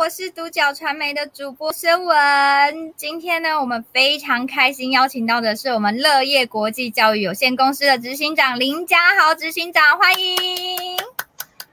我是独角传媒的主播声文，今天呢，我们非常开心邀请到的是我们乐业国际教育有限公司的执行长林家豪执行长，欢迎。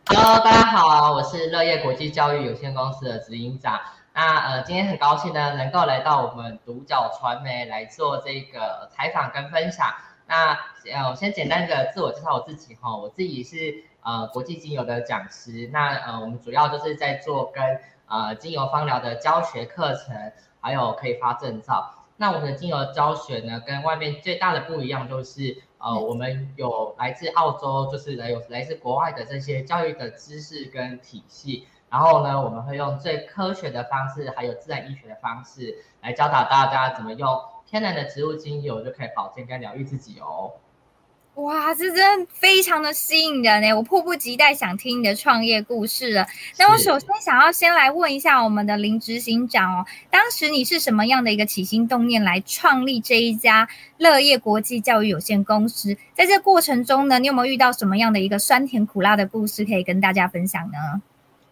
Hello，大家好，我是乐业国际教育有限公司的执行长。那呃，今天很高兴呢，能够来到我们独角传媒来做这个采访跟分享。那呃，我先简单的自我介绍我自己哈，我自己是呃国际精油的讲师。那呃，我们主要就是在做跟呃，精油芳疗的教学课程，还有可以发证照。那我们的精油教学呢，跟外面最大的不一样就是，呃，我们有来自澳洲，就是来有来自国外的这些教育的知识跟体系。然后呢，我们会用最科学的方式，还有自然医学的方式，来教导大家怎么用天然的植物精油就可以保健跟疗愈自己哦。哇，这真的非常的吸引人呢！我迫不及待想听你的创业故事了。那我首先想要先来问一下我们的林执行长哦，当时你是什么样的一个起心动念来创立这一家乐业国际教育有限公司？在这过程中呢，你有没有遇到什么样的一个酸甜苦辣的故事可以跟大家分享呢？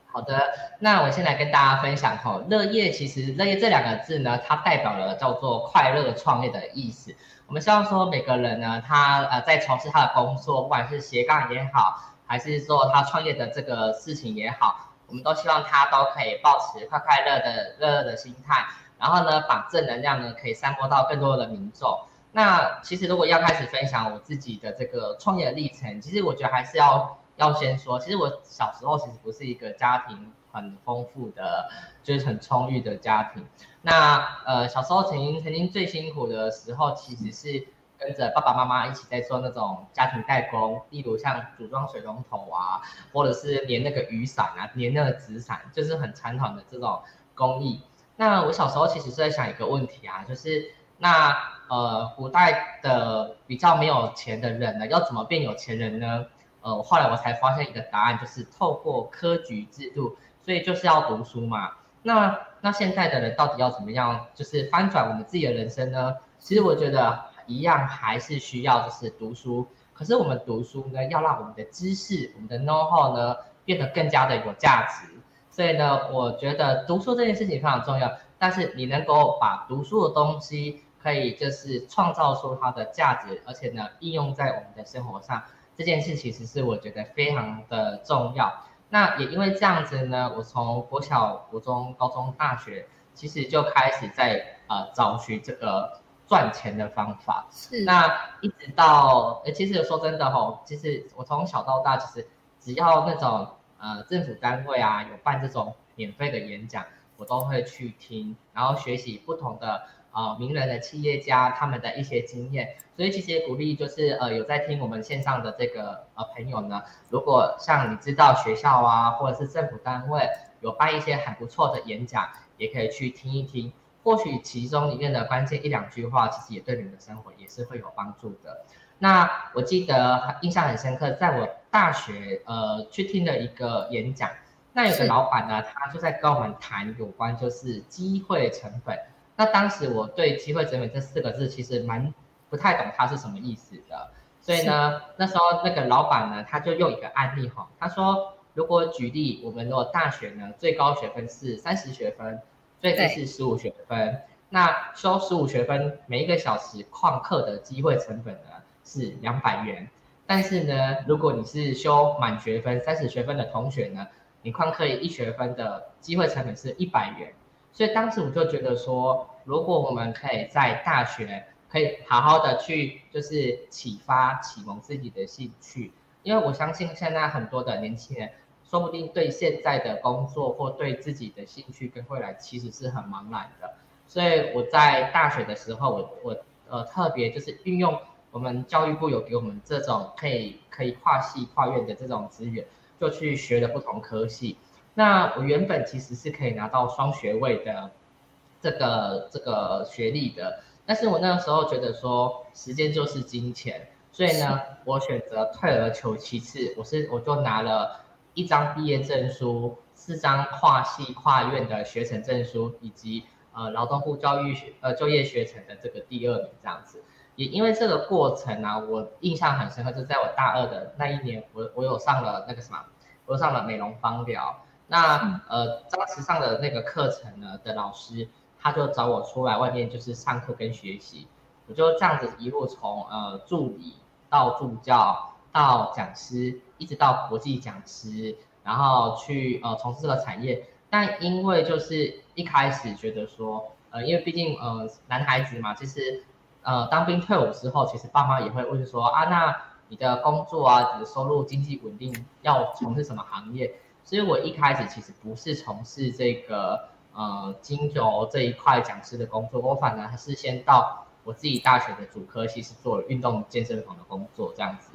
好的，那我先来跟大家分享哈，乐业其实乐业这两个字呢，它代表了叫做快乐创业的意思。我们希望说每个人呢，他呃在从事他的工作，不管是斜杠也好，还是说他创业的这个事情也好，我们都希望他都可以保持快快乐的乐乐的心态，然后呢，把正能量呢可以散播到更多的民众。那其实如果要开始分享我自己的这个创业历程，其实我觉得还是要要先说，其实我小时候其实不是一个家庭很丰富的，就是很充裕的家庭。那呃，小时候曾经曾经最辛苦的时候，其实是跟着爸爸妈妈一起在做那种家庭代工，例如像组装水龙头啊，或者是粘那个雨伞啊，粘那个纸伞，就是很传统的这种工艺。那我小时候其实是在想一个问题啊，就是那呃，古代的比较没有钱的人呢，要怎么变有钱人呢？呃，后来我才发现一个答案，就是透过科举制度，所以就是要读书嘛。那那现在的人到底要怎么样，就是翻转我们自己的人生呢？其实我觉得一样还是需要就是读书，可是我们读书呢，要让我们的知识、我们的 know how 呢变得更加的有价值。所以呢，我觉得读书这件事情非常重要，但是你能够把读书的东西可以就是创造出它的价值，而且呢应用在我们的生活上，这件事其实是我觉得非常的重要。那也因为这样子呢，我从国小、国中、高中、大学，其实就开始在呃找寻这个赚钱的方法。是。那一直到，呃，其实说真的吼，其实我从小到大，其实只要那种呃政府单位啊有办这种免费的演讲，我都会去听，然后学习不同的。啊、呃，名人的企业家他们的一些经验，所以其实也鼓励就是呃有在听我们线上的这个呃朋友呢，如果像你知道学校啊或者是政府单位有办一些很不错的演讲，也可以去听一听，或许其中里面的关键一两句话，其实也对你们的生活也是会有帮助的。那我记得印象很深刻，在我大学呃去听的一个演讲，那有个老板呢，他就在跟我们谈有关就是机会成本。那当时我对“机会成本”这四个字其实蛮不太懂它是什么意思的，所以呢，那时候那个老板呢，他就用一个案例哈，他说，如果举例，我们如果大学呢，最高学分是三十学分，最低是十五学分，那修十五学分每一个小时旷课的机会成本呢是两百元，但是呢，如果你是修满学分三十学分的同学呢，你旷课一学分的机会成本是一百元。所以当时我就觉得说，如果我们可以在大学可以好好的去，就是启发启蒙自己的兴趣，因为我相信现在很多的年轻人，说不定对现在的工作或对自己的兴趣跟未来其实是很茫然的。所以我在大学的时候，我我呃特别就是运用我们教育部有给我们这种可以可以跨系跨院的这种资源，就去学了不同科系。那我原本其实是可以拿到双学位的这个这个学历的，但是我那个时候觉得说时间就是金钱，所以呢，我选择退而求其次，我是我就拿了一张毕业证书，四张跨系跨院的学程证书，以及呃劳动部教育学呃就业学程的这个第二名这样子。也因为这个过程呢、啊，我印象很深刻，就在我大二的那一年，我我有上了那个什么，我上了美容芳疗。那呃当时上的那个课程呢的老师，他就找我出来外面就是上课跟学习，我就这样子一路从呃助理。到助教，到讲师，一直到国际讲师，然后去呃从事这个产业。但因为就是一开始觉得说，呃，因为毕竟呃男孩子嘛，其实呃当兵退伍之后，其实爸妈也会问说啊，那你的工作啊，你的收入经济稳定，要从事什么行业？所以我一开始其实不是从事这个呃精油这一块讲师的工作，我反而还是先到。我自己大学的主科系是做运动健身房的工作，这样子。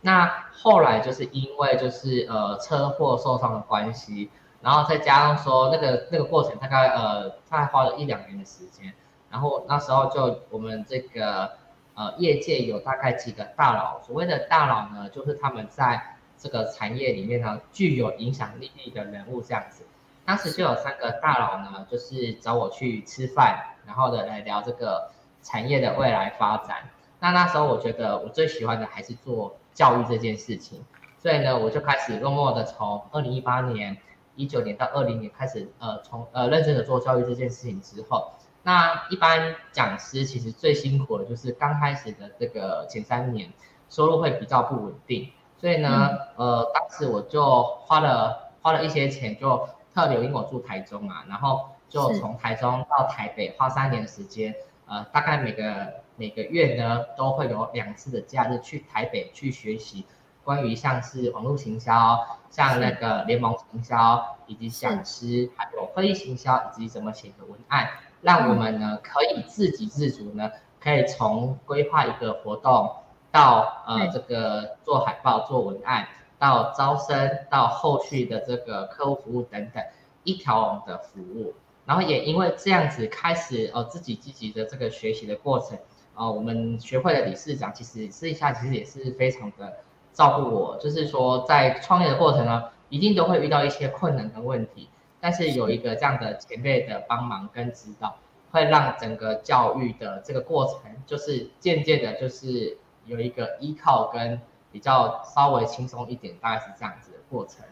那后来就是因为就是呃车祸受伤的关系，然后再加上说那个那个过程大概呃大概花了一两年的时间，然后那时候就我们这个呃业界有大概几个大佬，所谓的大佬呢，就是他们在这个产业里面呢具有影响力的人物这样子。当时就有三个大佬呢，就是找我去吃饭，然后的来聊这个。产业的未来发展，那那时候我觉得我最喜欢的还是做教育这件事情，所以呢，我就开始默默的从二零一八年、一九年到二零年开始，呃，从呃认真的做教育这件事情之后，那一般讲师其实最辛苦的就是刚开始的这个前三年，收入会比较不稳定，所以呢，呃，当时我就花了花了一些钱，就特留因我住台中啊，然后就从台中到台北花三年的时间。呃，大概每个每个月呢，都会有两次的假日去台北去学习关于像是网络行销，像那个联盟行销，以及讲师，还有会议行销，以及怎么写个文案，让我们呢可以自给自足呢，可以从规划一个活动到呃这个做海报、做文案，到招生，到后续的这个客户服务等等一条龙的服务。然后也因为这样子开始呃自己积极的这个学习的过程，呃我们学会的理事长其实私底下其实也是非常的照顾我，就是说在创业的过程呢，一定都会遇到一些困难跟问题，但是有一个这样的前辈的帮忙跟指导，会让整个教育的这个过程就是渐渐的，就是有一个依靠跟比较稍微轻松一点，大概是这样子的过程。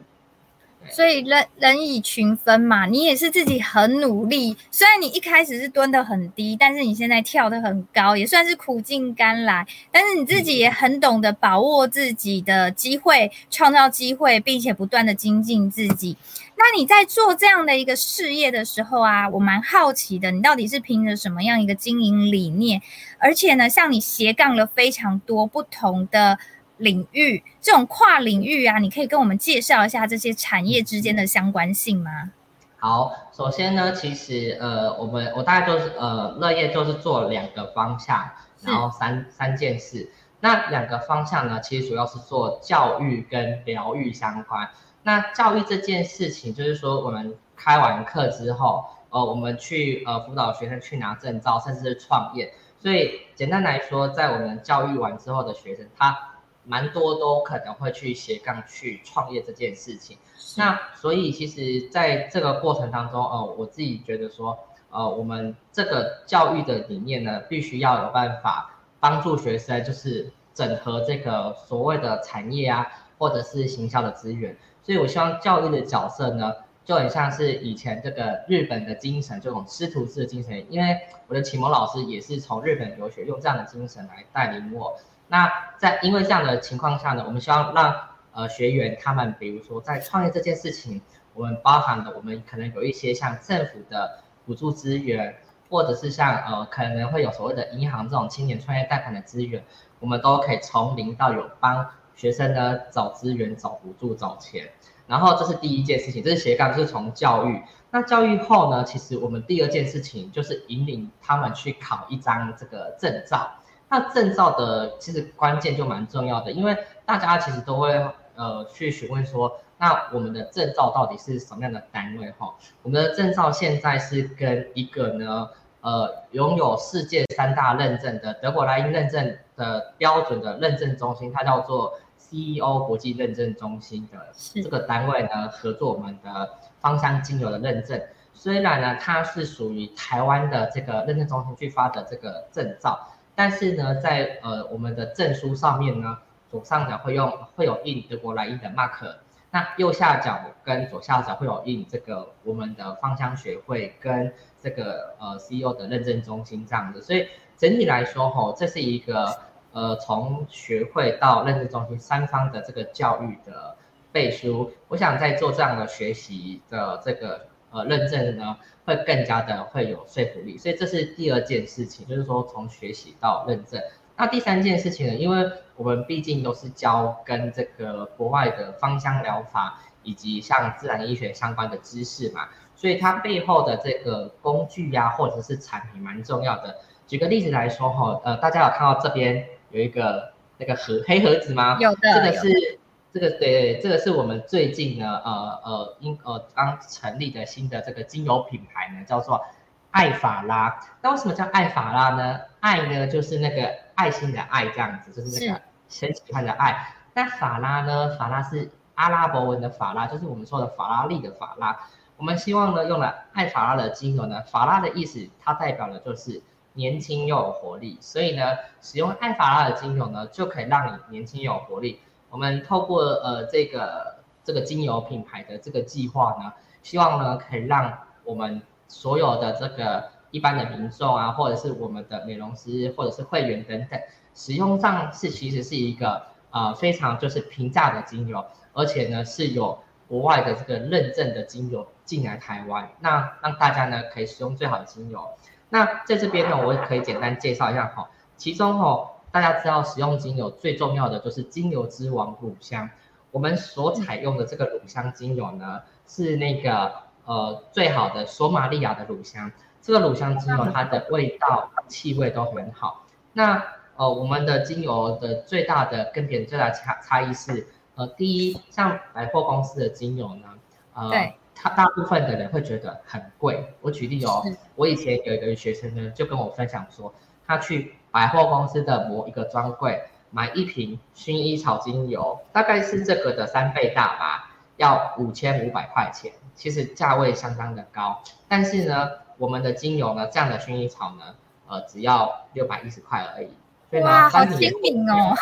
所以人人以群分嘛，你也是自己很努力。虽然你一开始是蹲得很低，但是你现在跳得很高，也算是苦尽甘来。但是你自己也很懂得把握自己的机会，创造机会，并且不断的精进自己。那你在做这样的一个事业的时候啊，我蛮好奇的，你到底是凭着什么样一个经营理念？而且呢，像你斜杠了非常多不同的。领域这种跨领域啊，你可以跟我们介绍一下这些产业之间的相关性吗？好，首先呢，其实呃，我们我大概就是呃，乐业就是做两个方向，然后三三件事。那两个方向呢，其实主要是做教育跟疗愈相关。那教育这件事情，就是说我们开完课之后，呃，我们去呃辅导学生去拿证照，甚至是创业。所以简单来说，在我们教育完之后的学生，他蛮多都可能会去斜杠去创业这件事情，那所以其实在这个过程当中，呃，我自己觉得说，呃，我们这个教育的理念呢，必须要有办法帮助学生，就是整合这个所谓的产业啊，或者是行销的资源。所以我希望教育的角色呢，就很像是以前这个日本的精神，这种师徒制的精神，因为我的启蒙老师也是从日本留学，用这样的精神来带领我。那在因为这样的情况下呢，我们希望让呃学员他们，比如说在创业这件事情，我们包含的我们可能有一些像政府的补助资源，或者是像呃可能会有所谓的银行这种青年创业贷款的资源，我们都可以从零到有帮学生呢找资源、找补助、找钱。然后这是第一件事情，这是斜杠，就是从教育。那教育后呢，其实我们第二件事情就是引领他们去考一张这个证照。那证照的其实关键就蛮重要的，因为大家其实都会呃去询问说，那我们的证照到底是什么样的单位哈？我们的证照现在是跟一个呢呃拥有世界三大认证的德国莱茵认证的标准的认证中心，它叫做 CEO 国际认证中心的这个单位呢，合作我们的芳香精油的认证。虽然呢，它是属于台湾的这个认证中心去发的这个证照，但是呢，在呃我们的证书上面呢，左上角会用会有印德国莱茵的 mark，那右下角跟左下角会有印这个我们的芳香学会跟这个呃 CEO 的认证中心这样子，所以整体来说吼，这是一个呃从学会到认证中心三方的这个教育的背书，我想在做这样的学习的这个。呃，认证呢会更加的会有说服力，所以这是第二件事情，就是说从学习到认证。那第三件事情呢，因为我们毕竟都是教跟这个国外的芳香疗法以及像自然医学相关的知识嘛，所以它背后的这个工具呀、或者是产品蛮重要的。举个例子来说哈，呃，大家有看到这边有一个那个盒黑盒子吗？有的，这个是。这个对，这个是我们最近呢，呃呃，因呃刚成立的新的这个精油品牌呢，叫做爱法拉。那为什么叫爱法拉呢？爱呢就是那个爱心的爱，这样子，就是那个很喜欢的爱。那法拉呢？法拉是阿拉伯文的法拉，就是我们说的法拉利的法拉。我们希望呢，用了爱法拉的精油呢，法拉的意思，它代表的就是年轻又有活力。所以呢，使用艾法拉的精油呢，就可以让你年轻有活力。我们透过呃这个这个精油品牌的这个计划呢，希望呢可以让我们所有的这个一般的民众啊，或者是我们的美容师或者是会员等等，使用上是其实是一个呃非常就是平价的精油，而且呢是有国外的这个认证的精油进来台湾，那让大家呢可以使用最好的精油。那在这边呢，我也可以简单介绍一下哈，其中哈。大家知道，使用精油最重要的就是精油之王乳香。我们所采用的这个乳香精油呢，是那个呃最好的索马利亚的乳香。这个乳香精油它的味道、气味都很好。那呃我们的精油的最大的跟别人最大的差差异是，呃第一，像百货公司的精油呢，呃它大部分的人会觉得很贵。我举例哦，我以前有一个学生呢，就跟我分享说，他去。百货公司的某一个专柜买一瓶薰衣草精油，大概是这个的三倍大吧，要五千五百块钱，其实价位相当的高。但是呢，我们的精油呢，这样的薰衣草呢，呃，只要六百一十块而已。所以呢，哇，好亲民哦。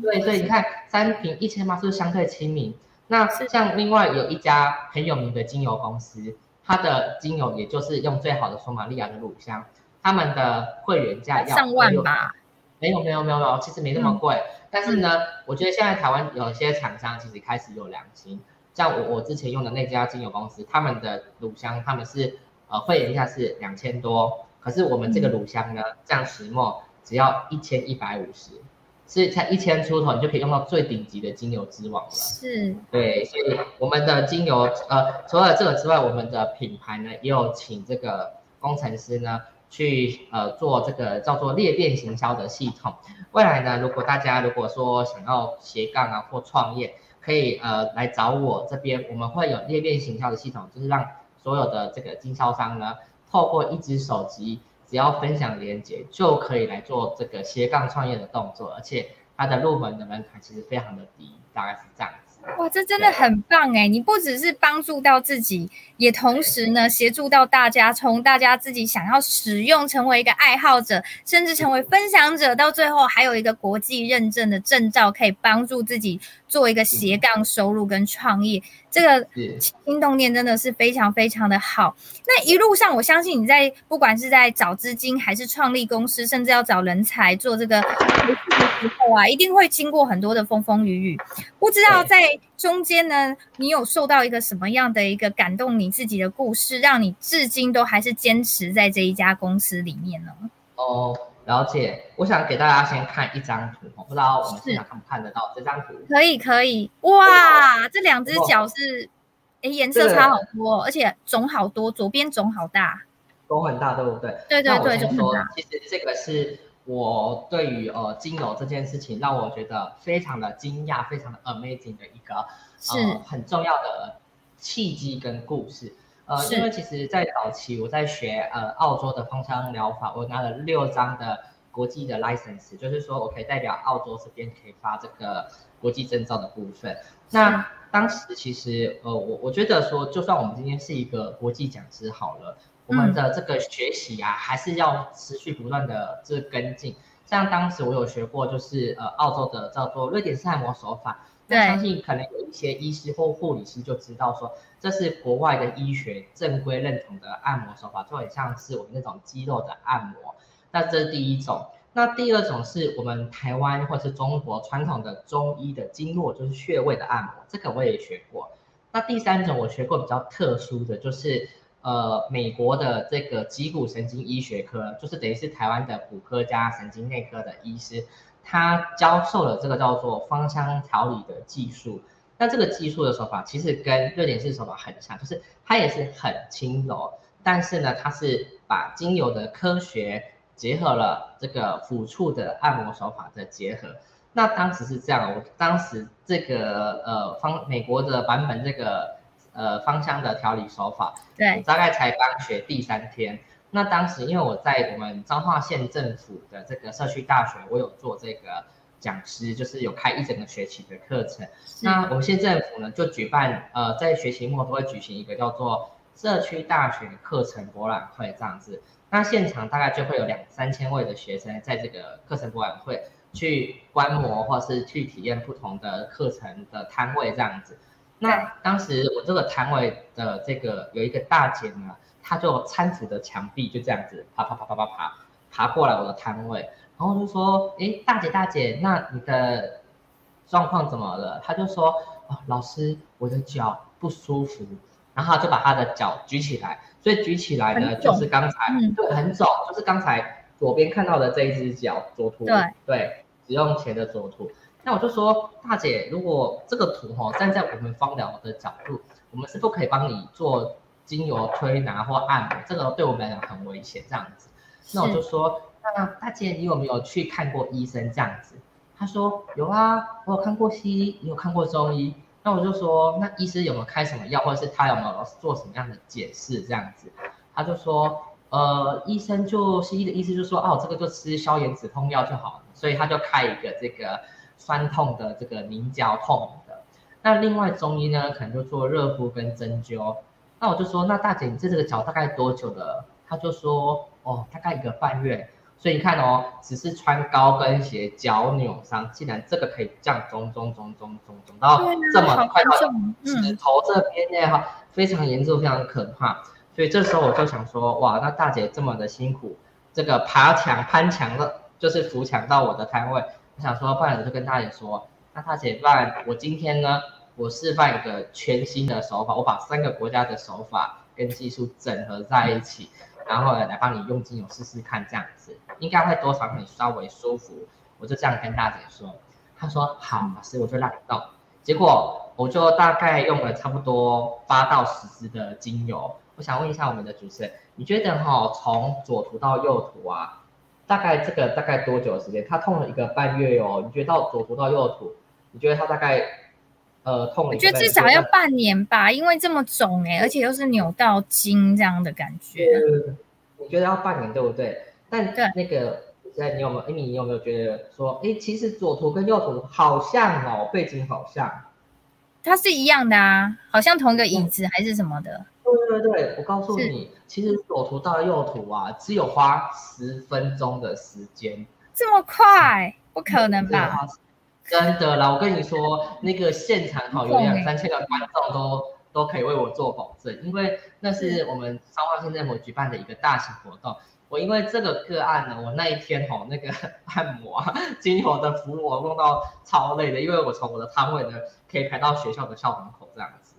对，所以你看三瓶一千八是不是相对亲民？那像另外有一家很有名的精油公司，它的精油也就是用最好的索马利亚的乳香。他们的会员价要上万吧？没有没有没有没有，其实没那么贵。嗯、但是呢，我觉得现在台湾有些厂商其实开始有良心，像我我之前用的那家精油公司，他们的乳香他们是呃会员价是两千多，可是我们这个乳香呢，这样石墨只要一千一百五十，所以才一千出头，你就可以用到最顶级的精油之王了。是，对，所以我们的精油呃，除了这个之外，我们的品牌呢也有请这个工程师呢。去呃做这个叫做裂变行销的系统。未来呢，如果大家如果说想要斜杠啊或创业，可以呃来找我这边，我们会有裂变行销的系统，就是让所有的这个经销商呢，透过一支手机，只要分享链接，就可以来做这个斜杠创业的动作，而且它的入门的门槛其实非常的低，大概是这样。哇，这真的很棒哎！你不只是帮助到自己，也同时呢协助到大家，从大家自己想要使用，成为一个爱好者，甚至成为分享者，到最后还有一个国际认证的证照，可以帮助自己做一个斜杠收入跟创业。这个起心动念真的是非常非常的好。那一路上，我相信你在不管是在找资金，还是创立公司，甚至要找人才做这个的时候啊，一定会经过很多的风风雨雨。不知道在中间呢，你有受到一个什么样的一个感动你自己的故事，让你至今都还是坚持在这一家公司里面呢？哦。了解，我想给大家先看一张图，我不知道我们现场看不看得到这张图？可以，可以。哇，这两只脚是，哎，颜色差好多，而且肿好多，左边肿好大，肿很大，对不对？对对对，肿很大。其实这个是我对于呃精油这件事情，让我觉得非常的惊讶，非常的 amazing 的一个是、呃、很重要的契机跟故事。呃，因为其实，在早期我在学呃澳洲的芳香疗法，我拿了六张的国际的 license，就是说我可以代表澳洲这边可以发这个国际证照的部分。那当时其实呃，我我觉得说，就算我们今天是一个国际讲师好了，我们的这个学习啊，还是要持续不断的这跟进。像当时我有学过，就是呃澳洲的叫做瑞典式按摩手法。那相信可能有一些医师或护理师就知道说，这是国外的医学正规认同的按摩手法，就很像是我们那种肌肉的按摩。那这是第一种。那第二种是我们台湾或者是中国传统的中医的经络，就是穴位的按摩，这个我也学过。那第三种我学过比较特殊的就是，呃，美国的这个脊骨神经医学科，就是等于是台湾的骨科加神经内科的医师。他教授了这个叫做芳香调理的技术，那这个技术的手法其实跟瑞典式手法很像，就是它也是很轻柔，但是呢，它是把精油的科学结合了这个抚触的按摩手法的结合。那当时是这样，我当时这个呃方美国的版本这个呃芳香的调理手法，对，大概才刚学第三天。那当时因为我在我们彰化县政府的这个社区大学，我有做这个讲师，就是有开一整个学期的课程。那我们县政府呢，就举办呃在学期末都会举行一个叫做社区大学课程博览会这样子。那现场大概就会有两三千位的学生在这个课程博览会去观摩或是去体验不同的课程的摊位这样子。那当时我这个摊位的这个有一个大姐呢。她就搀扶着墙壁，就这样子爬爬爬爬爬爬爬过来我的摊位，然后就说：“哎，大姐大姐，那你的状况怎么了？”他就说：“哦，老师，我的脚不舒服。”然后他就把他的脚举起来，所以举起来呢，就是刚才对很肿，就是刚才左边看到的这一只脚左图，对对，使用前的左图。那我就说，大姐，如果这个图哈站在我们芳疗的角度，我们是不可以帮你做。精油推拿或按摩，这个对我们来讲很危险，这样子。那我就说，那大姐，你有没有去看过医生？这样子，他说有啊，我有看过西医，你有看过中医。那我就说，那医师有没有开什么药，或者是他有没有做什么样的解释？这样子，他就说，呃，医生就西医的意思就说，哦，这个就吃消炎止痛药就好了，所以他就开一个这个酸痛的这个凝胶痛的。那另外中医呢，可能就做热敷跟针灸。那我就说，那大姐，你这这个脚大概多久了？她就说，哦，大概一个半月。所以你看哦，只是穿高跟鞋，脚扭伤，竟然这个可以这样肿肿肿肿肿肿到这么快到指头这边呢，哈、嗯，非常严重，非常可怕。所以这时候我就想说，哇，那大姐这么的辛苦，这个爬墙攀墙的，就是扶墙到我的摊位。我想说，不然我就跟大姐说，那大姐，不然我今天呢？我示范一个全新的手法，我把三个国家的手法跟技术整合在一起，然后来帮你用精油试试看，这样子应该会多少让你稍微舒服。我就这样跟大姐说，她说好，老师我就让你动。结果我就大概用了差不多八到十支的精油。我想问一下我们的主持人，你觉得哈，从左图到右图啊，大概这个大概多久的时间？它痛了一个半月哦。你觉得到左图到右图，你觉得它大概？呃，痛。我觉得至少要半年吧，因为这么肿哎、欸，而且又是扭到筋这样的感觉。我觉得要半年，对不对？但那个，在你有没有？哎，你有没有觉得说，哎，其实左图跟右图好像哦，背景好像。它是一样的啊，好像同一个椅子还是什么的。对对对，我告诉你，其实左图到右图啊，只有花十分钟的时间。这么快？不可能吧？真的啦，我跟你说，那个现场哈有两三千个观众都都可以为我做保证，因为那是我们彰化县政府举办的一个大型活动。我因为这个个案呢，我那一天吼那个按摩啊，精油的服务我弄到超累的，因为我从我的摊位呢可以排到学校的校门口这样子，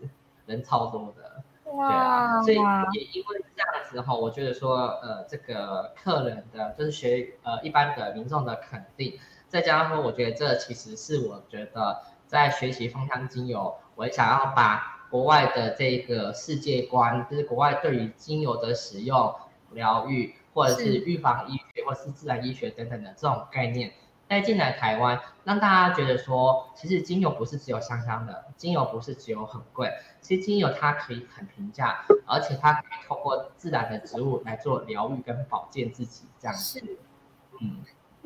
人超多的。哇对啊，所以也因为这样子哈，我觉得说呃这个客人的就是学呃一般的民众的肯定。再加上说，我觉得这其实是我觉得在学习芳香精油，我想要把国外的这个世界观，就是国外对于精油的使用、疗愈，或者是预防医学，或者是自然医学等等的这种概念，带进来台湾，让大家觉得说，其实精油不是只有香香的，精油不是只有很贵，其实精油它可以很平价，而且它可以透过自然的植物来做疗愈跟保健自己，这样子。是，嗯。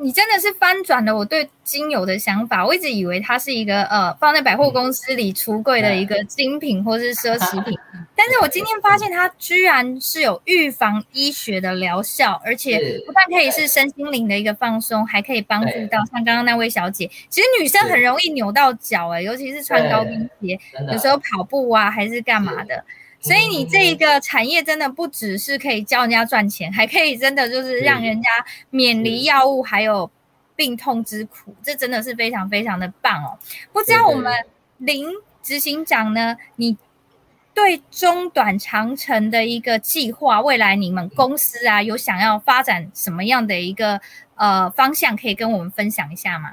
你真的是翻转了我对精油的想法。我一直以为它是一个呃放在百货公司里橱柜的一个精品或是奢侈品，但是我今天发现它居然是有预防医学的疗效，而且不但可以是身心灵的一个放松，还可以帮助到像刚刚那位小姐。其实女生很容易扭到脚哎、欸，尤其是穿高跟鞋，有时候跑步啊还是干嘛的。所以你这一个产业真的不只是可以教人家赚钱，还可以真的就是让人家免离药物还有病痛之苦，这真的是非常非常的棒哦。不知道我们林执行长呢，你对中短长程的一个计划，未来你们公司啊有想要发展什么样的一个呃方向，可以跟我们分享一下吗？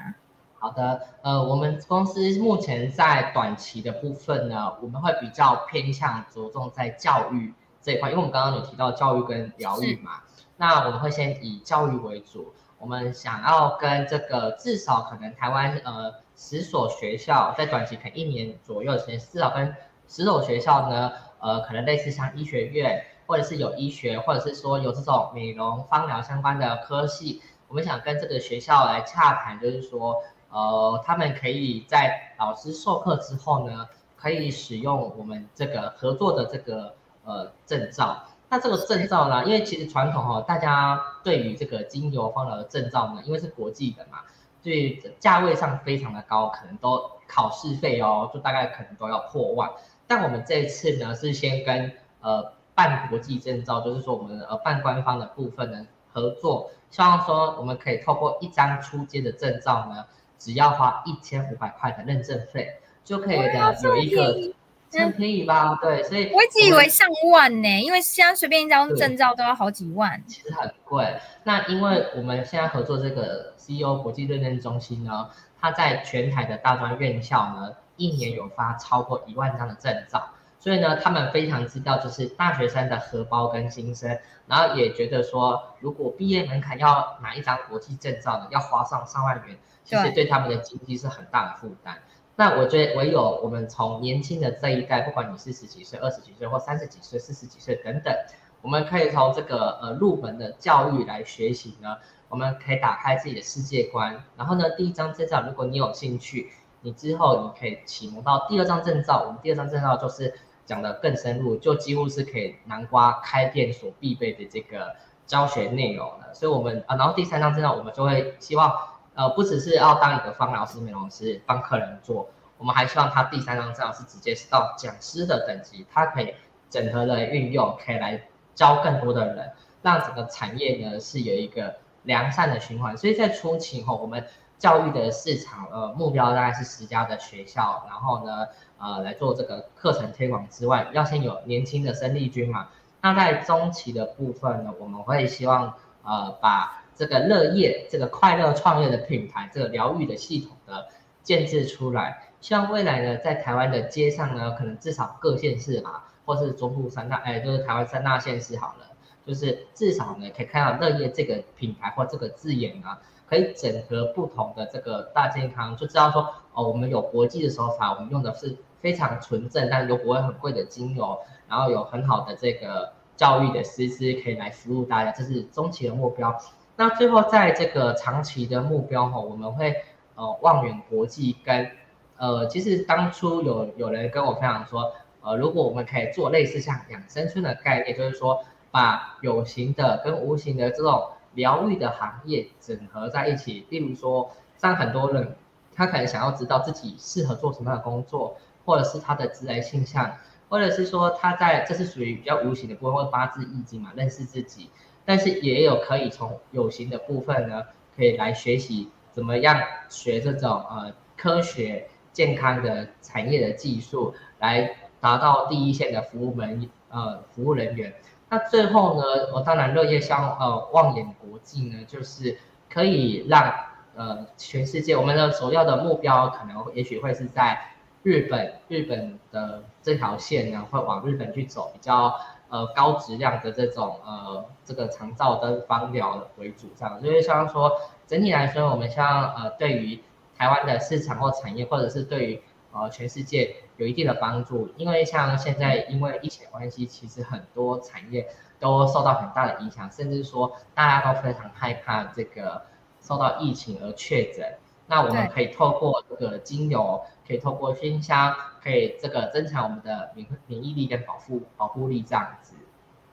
好的，呃，我们公司目前在短期的部分呢，我们会比较偏向着重在教育这一块，因为我们刚刚有提到教育跟疗愈嘛，那我们会先以教育为主，我们想要跟这个至少可能台湾呃十所学校，在短期可能一年左右的时间，至少跟十所学校呢，呃，可能类似像医学院，或者是有医学，或者是说有这种美容芳疗相关的科系，我们想跟这个学校来洽谈，就是说。呃，他们可以在老师授课之后呢，可以使用我们这个合作的这个呃证照。那这个证照呢，因为其实传统哈、哦，大家对于这个精油芳疗的证照呢，因为是国际的嘛，所以价位上非常的高，可能都考试费哦，就大概可能都要破万。但我们这一次呢，是先跟呃办国际证照，就是说我们呃办官方的部分呢合作，希望说我们可以透过一张初阶的证照呢。只要花一千五百块的认证费就可以的，有一个很便宜吧？对，所以我一直以为上万呢，因为现在随便一张证照都要好几万，其实很贵。那因为我们现在合作这个 CEO 国际认证中心呢，它在全台的大专院校呢，一年有发超过一万张的证照，所以呢，他们非常知道就是大学生的荷包跟心声，然后也觉得说，如果毕业门槛要拿一张国际证照呢，要花上上万元。其实对他们的经济是很大的负担。那我觉得唯有我们从年轻的这一代，不管你是十几岁、二十几岁或三十几岁、四十几岁等等，我们可以从这个呃入门的教育来学习呢。我们可以打开自己的世界观。然后呢，第一张证照，如果你有兴趣，你之后你可以启蒙到第二张证照。我们第二张证照就是讲得更深入，就几乎是可以南瓜开店所必备的这个教学内容了。所以，我们啊，然后第三张证照，我们就会希望。呃，不只是要当一个芳疗师、美容师帮客人做，我们还希望他第三张证照是直接是到讲师的等级，他可以整合的运用，可以来教更多的人，让整个产业呢是有一个良善的循环。所以在初期后，我们教育的市场呃目标大概是十家的学校，然后呢呃来做这个课程推广之外，要先有年轻的生力军嘛。那在中期的部分呢，我们会希望呃把。这个乐业，这个快乐创业的品牌，这个疗愈的系统的建置出来，希望未来呢，在台湾的街上呢，可能至少各县市啊，或是中部三大，哎，就是台湾三大县市好了，就是至少呢，可以看到乐业这个品牌或这个字眼啊，可以整合不同的这个大健康，就知道说，哦，我们有国际的手法，我们用的是非常纯正，但又不会很贵的精油，然后有很好的这个教育的师资可以来服务大家，这是中期的目标。那最后，在这个长期的目标哈，我们会呃望远国际跟呃，其实当初有有人跟我分享说，呃，如果我们可以做类似像养生村的概念，就是说把有形的跟无形的这种疗愈的行业整合在一起，例如说，像很多人他可能想要知道自己适合做什么样的工作，或者是他的职业倾向，或者是说他在这是属于比较无形的部分，或八字易经嘛，认识自己。但是也有可以从有形的部分呢，可以来学习怎么样学这种呃科学健康的产业的技术，来达到第一线的服务门呃服务人员。那最后呢，我当然乐业相呃望眼国际呢，就是可以让呃全世界我们的首要的目标，可能也许会是在日本，日本的这条线呢会往日本去走，比较。呃，高质量的这种呃，这个长照灯方疗为主，这样，就是像说，整体来说，我们像呃对于台湾的市场或产业，或者是对于呃全世界有一定的帮助。因为像现在因为疫情的关系，其实很多产业都受到很大的影响，甚至说大家都非常害怕这个受到疫情而确诊。那我们可以透过这个精油，可以透过熏香，可以这个增强我们的免免疫力跟保护保护力这样子。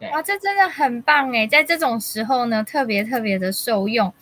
对。哇，这真的很棒哎，在这种时候呢，特别特别的受用。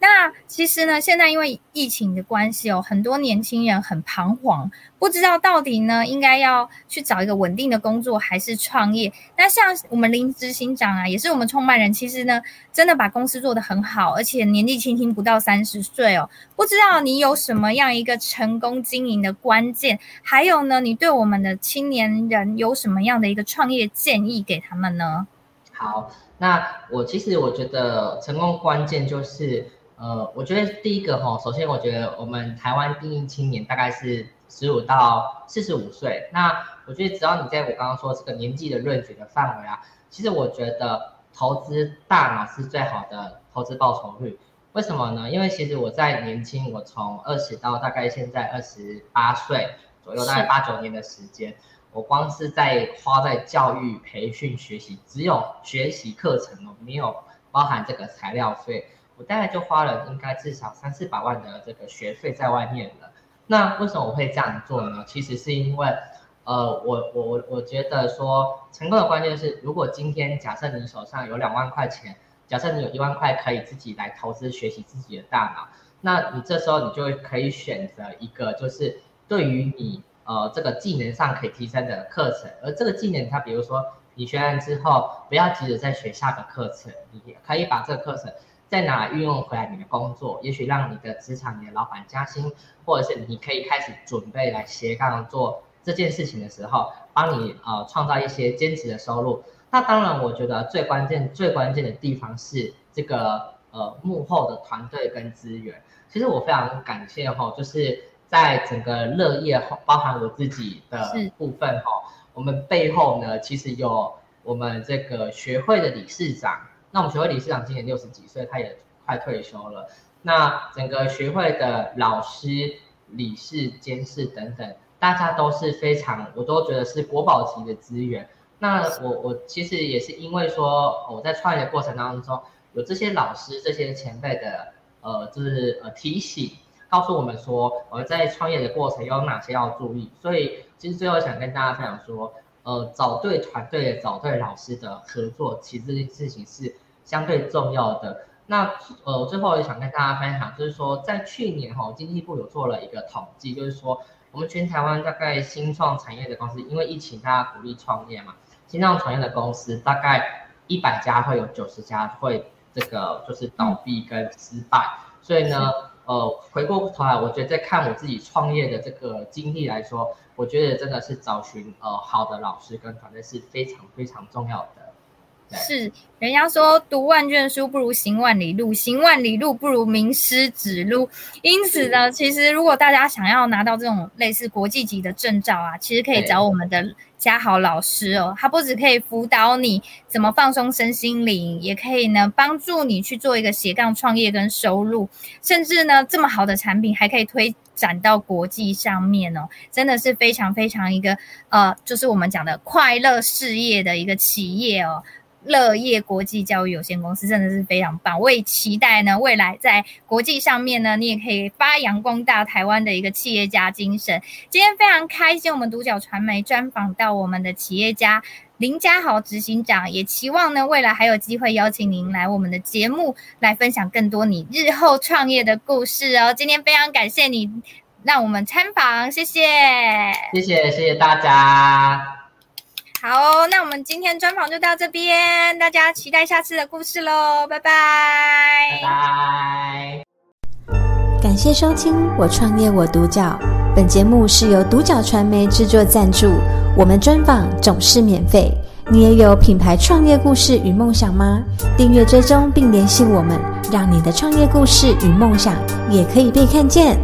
那其实呢，现在因为疫情的关系哦，很多年轻人很彷徨，不知道到底呢应该要去找一个稳定的工作还是创业。那像我们林执行长啊，也是我们创办人，其实呢真的把公司做得很好，而且年纪轻轻不到三十岁哦。不知道你有什么样一个成功经营的关键？还有呢，你对我们的青年人有什么样的一个创业建议给他们呢？好，那我其实我觉得成功关键就是。呃，我觉得第一个哈，首先我觉得我们台湾定义青年大概是十五到四十五岁。那我觉得只要你在我刚刚说这个年纪的 range 的范围啊，其实我觉得投资大脑是最好的投资报酬率。为什么呢？因为其实我在年轻，我从二十到大概现在二十八岁左右，大概八九年的时间，我光是在花在教育培训学习，只有学习课程哦，没有包含这个材料费。我大概就花了应该至少三四百万的这个学费在外面了。那为什么我会这样做呢？其实是因为，呃，我我我我觉得说成功的关键是，如果今天假设你手上有两万块钱，假设你有一万块可以自己来投资学习自己的大脑，那你这时候你就可以选择一个就是对于你呃这个技能上可以提升的课程，而这个技能它比如说你学完之后，不要急着再学下个课程，你可以把这个课程。再拿来运用回来你的工作，也许让你的职场、你的老板加薪，或者是你可以开始准备来斜杠做这件事情的时候，帮你呃创造一些兼职的收入。那当然，我觉得最关键、最关键的地方是这个呃幕后的团队跟资源。其实我非常感谢哈，就是在整个乐业包含我自己的部分哈，我们背后呢其实有我们这个学会的理事长。那我们学会理事长今年六十几岁，他也快退休了。那整个学会的老师、理事、监事等等，大家都是非常，我都觉得是国宝级的资源。那我我其实也是因为说我在创业的过程当中，有这些老师、这些前辈的呃，就是呃提醒，告诉我们说我们在创业的过程有哪些要注意。所以其实最后想跟大家分享说。呃，找对团队、找对老师的合作，其实这件事情是相对重要的。那呃，最后也想跟大家分享，就是说，在去年哈，经济部有做了一个统计，就是说，我们全台湾大概新创产业的公司，因为疫情，大家鼓励创业嘛，新创产业的公司大概一百家会有九十家会这个就是倒闭跟失败，所以呢。呃，回过头来，我觉得在看我自己创业的这个经历来说，我觉得真的是找寻呃好的老师跟团队是非常非常重要的。是，人家说读万卷书不如行万里路，行万里路不如名师指路。因此呢，其实如果大家想要拿到这种类似国际级的证照啊，其实可以找我们的嘉豪老师哦。他不只可以辅导你怎么放松身心灵，也可以呢帮助你去做一个斜杠创业跟收入，甚至呢这么好的产品还可以推展到国际上面哦，真的是非常非常一个呃，就是我们讲的快乐事业的一个企业哦。乐业国际教育有限公司真的是非常棒，我也期待呢，未来在国际上面呢，你也可以发扬光大台湾的一个企业家精神。今天非常开心，我们独角传媒专访到我们的企业家林家豪执行长，也期望呢，未来还有机会邀请您来我们的节目来分享更多你日后创业的故事哦。今天非常感谢你让我们参访，谢谢，谢谢，谢谢大家。好哦，那我们今天专访就到这边，大家期待下次的故事喽，拜拜。拜拜。感谢收听《我创业我独角》，本节目是由独角传媒制作赞助，我们专访总是免费。你也有品牌创业故事与梦想吗？订阅追踪并联系我们，让你的创业故事与梦想也可以被看见。